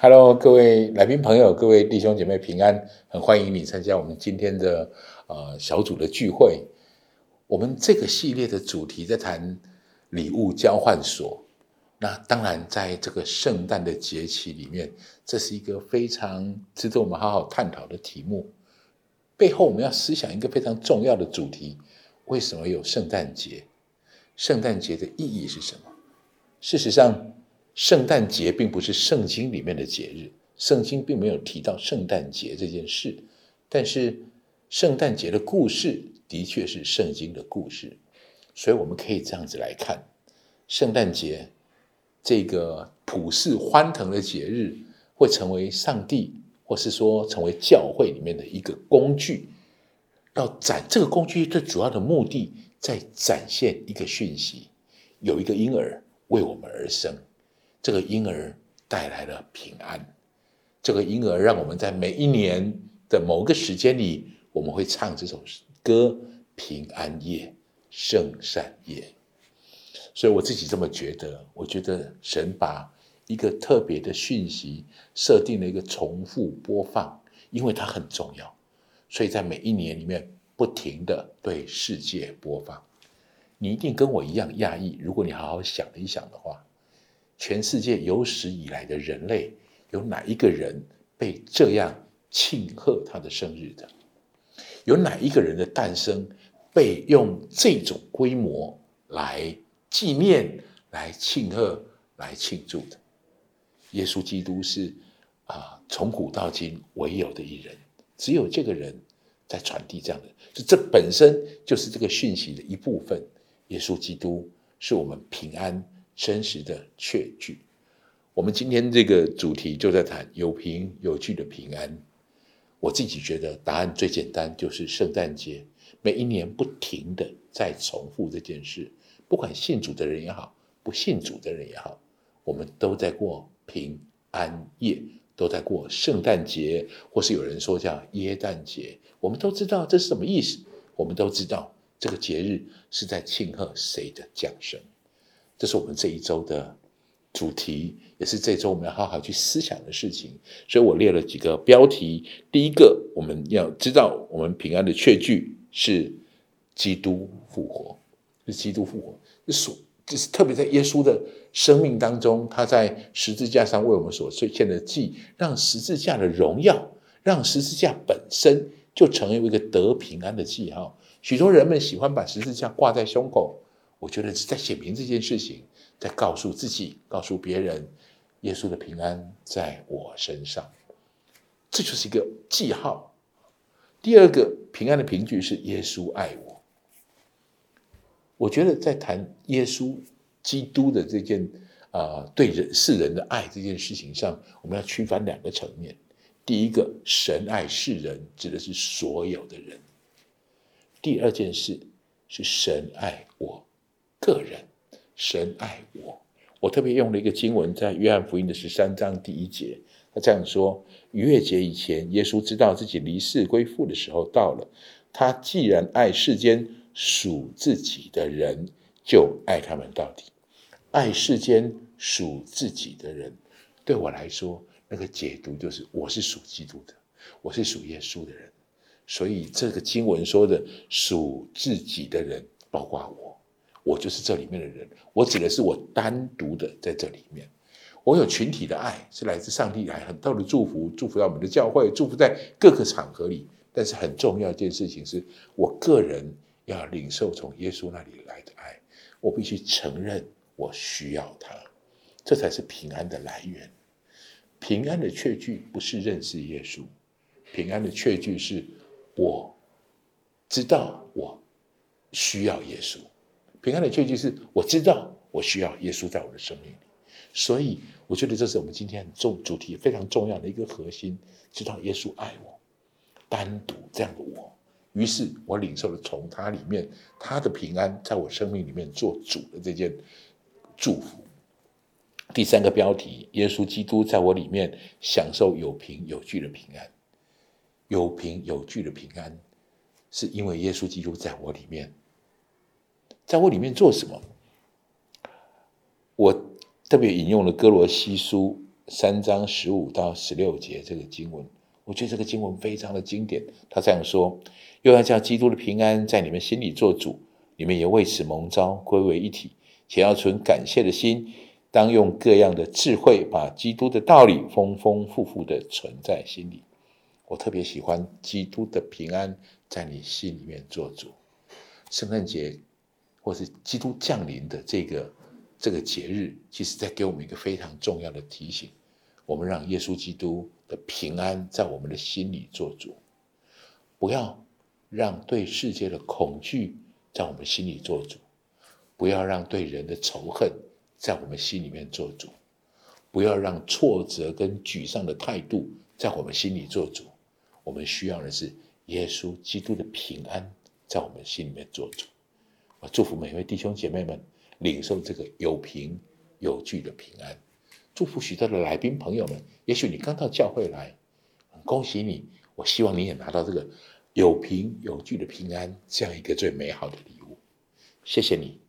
Hello，各位来宾朋友，各位弟兄姐妹平安，很欢迎你参加我们今天的呃小组的聚会。我们这个系列的主题在谈礼物交换所。那当然，在这个圣诞的节气里面，这是一个非常值得我们好好探讨的题目。背后我们要思想一个非常重要的主题：为什么有圣诞节？圣诞节的意义是什么？事实上，圣诞节并不是圣经里面的节日，圣经并没有提到圣诞节这件事。但是，圣诞节的故事的确是圣经的故事，所以我们可以这样子来看：圣诞节这个普世欢腾的节日，会成为上帝，或是说成为教会里面的一个工具，要展这个工具最主要的目的，在展现一个讯息：有一个婴儿为我们而生。这个婴儿带来了平安，这个婴儿让我们在每一年的某个时间里，我们会唱这首歌：平安夜，圣善夜。所以我自己这么觉得，我觉得神把一个特别的讯息设定了一个重复播放，因为它很重要，所以在每一年里面不停的对世界播放。你一定跟我一样讶异，如果你好好想一想的话。全世界有史以来的人类，有哪一个人被这样庆贺他的生日的？有哪一个人的诞生被用这种规模来纪念、来庆贺、来庆祝的？耶稣基督是啊，从古到今唯有的一人，只有这个人在传递这样的，就这本身就是这个讯息的一部分。耶稣基督是我们平安。真实的确据，我们今天这个主题就在谈有凭有据的平安。我自己觉得答案最简单，就是圣诞节。每一年不停的在重复这件事，不管信主的人也好，不信主的人也好，我们都在过平安夜，都在过圣诞节，或是有人说叫耶诞节，我们都知道这是什么意思，我们都知道这个节日是在庆贺谁的降生。这是我们这一周的主题，也是这周我们要好好去思想的事情。所以我列了几个标题。第一个，我们要知道，我们平安的确据是基督复活，是基督复活。所就是特别在耶稣的生命当中，他在十字架上为我们所献的祭，让十字架的荣耀，让十字架本身就成为一个得平安的记号。许多人们喜欢把十字架挂在胸口。我觉得是在写明这件事情，在告诉自己、告诉别人，耶稣的平安在我身上，这就是一个记号。第二个平安的凭据是耶稣爱我。我觉得在谈耶稣基督的这件啊对人世人的爱这件事情上，我们要区分两个层面。第一个，神爱世人，指的是所有的人；第二件事是神爱我。个人，神爱我。我特别用了一个经文，在约翰福音的十三章第一节，他这样说：逾越节以前，耶稣知道自己离世归父的时候到了。他既然爱世间属自己的人，就爱他们到底。爱世间属自己的人，对我来说，那个解读就是我是属基督的，我是属耶稣的人。所以这个经文说的属自己的人，包括我。我就是这里面的人，我指的是我单独的在这里面，我有群体的爱，是来自上帝来很大的祝福，祝福到我们的教会，祝福在各个场合里。但是很重要一件事情是，我个人要领受从耶稣那里来的爱，我必须承认我需要他，这才是平安的来源。平安的确据不是认识耶稣，平安的确据是我知道我需要耶稣。平安的确据是，我知道我需要耶稣在我的生命里，所以我觉得这是我们今天很重主题非常重要的一个核心，知道耶稣爱我，单独这样的我，于是我领受了从他里面他的平安在我生命里面做主的这件祝福。第三个标题，耶稣基督在我里面享受有凭有据的平安，有凭有据的平安，是因为耶稣基督在我里面。在我里面做什么？我特别引用了哥罗西书三章十五到十六节这个经文，我觉得这个经文非常的经典。他这样说：又要叫基督的平安在你们心里做主，你们也为此蒙召归为一体，且要存感谢的心，当用各样的智慧，把基督的道理丰丰富富的存在心里。我特别喜欢基督的平安在你心里面做主。圣诞节或是基督降临的这个这个节日，其实在给我们一个非常重要的提醒：我们让耶稣基督的平安在我们的心里做主，不要让对世界的恐惧在我们心里做主，不要让对人的仇恨在我们心里面做主，不要让挫折跟沮丧的态度在我们心里做主。我们需要的是耶稣基督的平安在我们心里面做主。祝福每位弟兄姐妹们领受这个有凭有据的平安。祝福许多的来宾朋友们，也许你刚到教会来，恭喜你！我希望你也拿到这个有凭有据的平安，这样一个最美好的礼物。谢谢你。